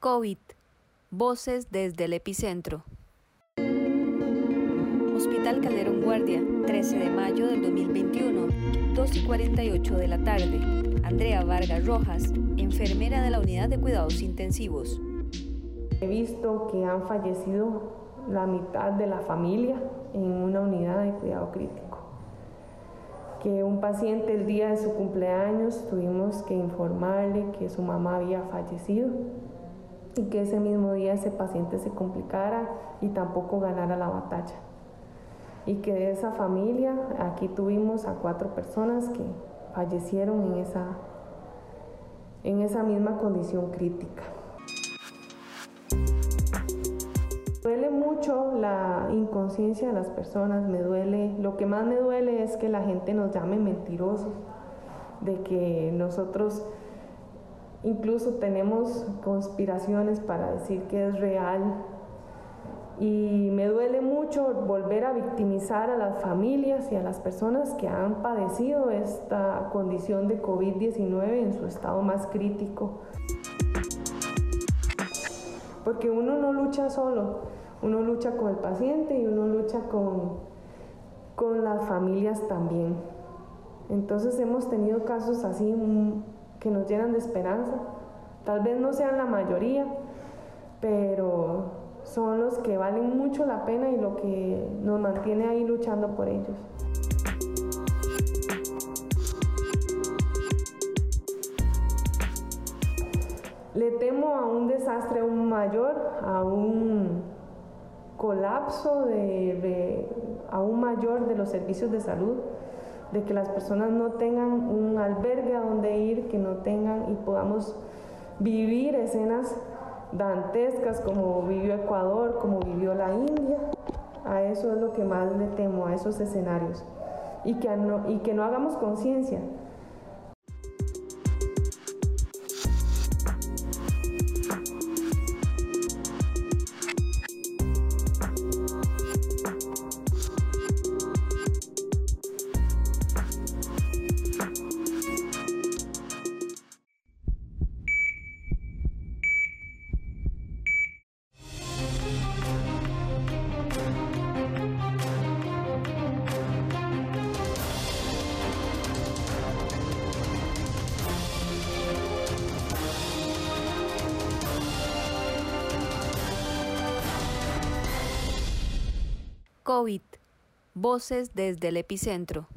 COVID. Voces desde el epicentro. Hospital Calderón Guardia, 13 de mayo del 2021, 2 y 48 de la tarde. Andrea Vargas Rojas, enfermera de la unidad de cuidados intensivos. He visto que han fallecido la mitad de la familia en una unidad de cuidado crítico. Que un paciente el día de su cumpleaños tuvimos que informarle que su mamá había fallecido y que ese mismo día ese paciente se complicara y tampoco ganara la batalla. Y que de esa familia, aquí tuvimos a cuatro personas que fallecieron en esa, en esa misma condición crítica. Duele mucho la inconsciencia de las personas, me duele, lo que más me duele es que la gente nos llame mentirosos, de que nosotros incluso tenemos conspiraciones para decir que es real. Y me duele mucho volver a victimizar a las familias y a las personas que han padecido esta condición de COVID-19 en su estado más crítico porque uno no lucha solo, uno lucha con el paciente y uno lucha con, con las familias también. Entonces hemos tenido casos así que nos llenan de esperanza. Tal vez no sean la mayoría, pero son los que valen mucho la pena y lo que nos mantiene ahí luchando por ellos. Le temo a un desastre aún mayor, a un colapso de, aún mayor de los servicios de salud, de que las personas no tengan un albergue a donde ir, que no tengan y podamos vivir escenas dantescas como vivió Ecuador, como vivió la India. A eso es lo que más le temo, a esos escenarios. Y que y que no hagamos conciencia COVID. Voces desde el epicentro.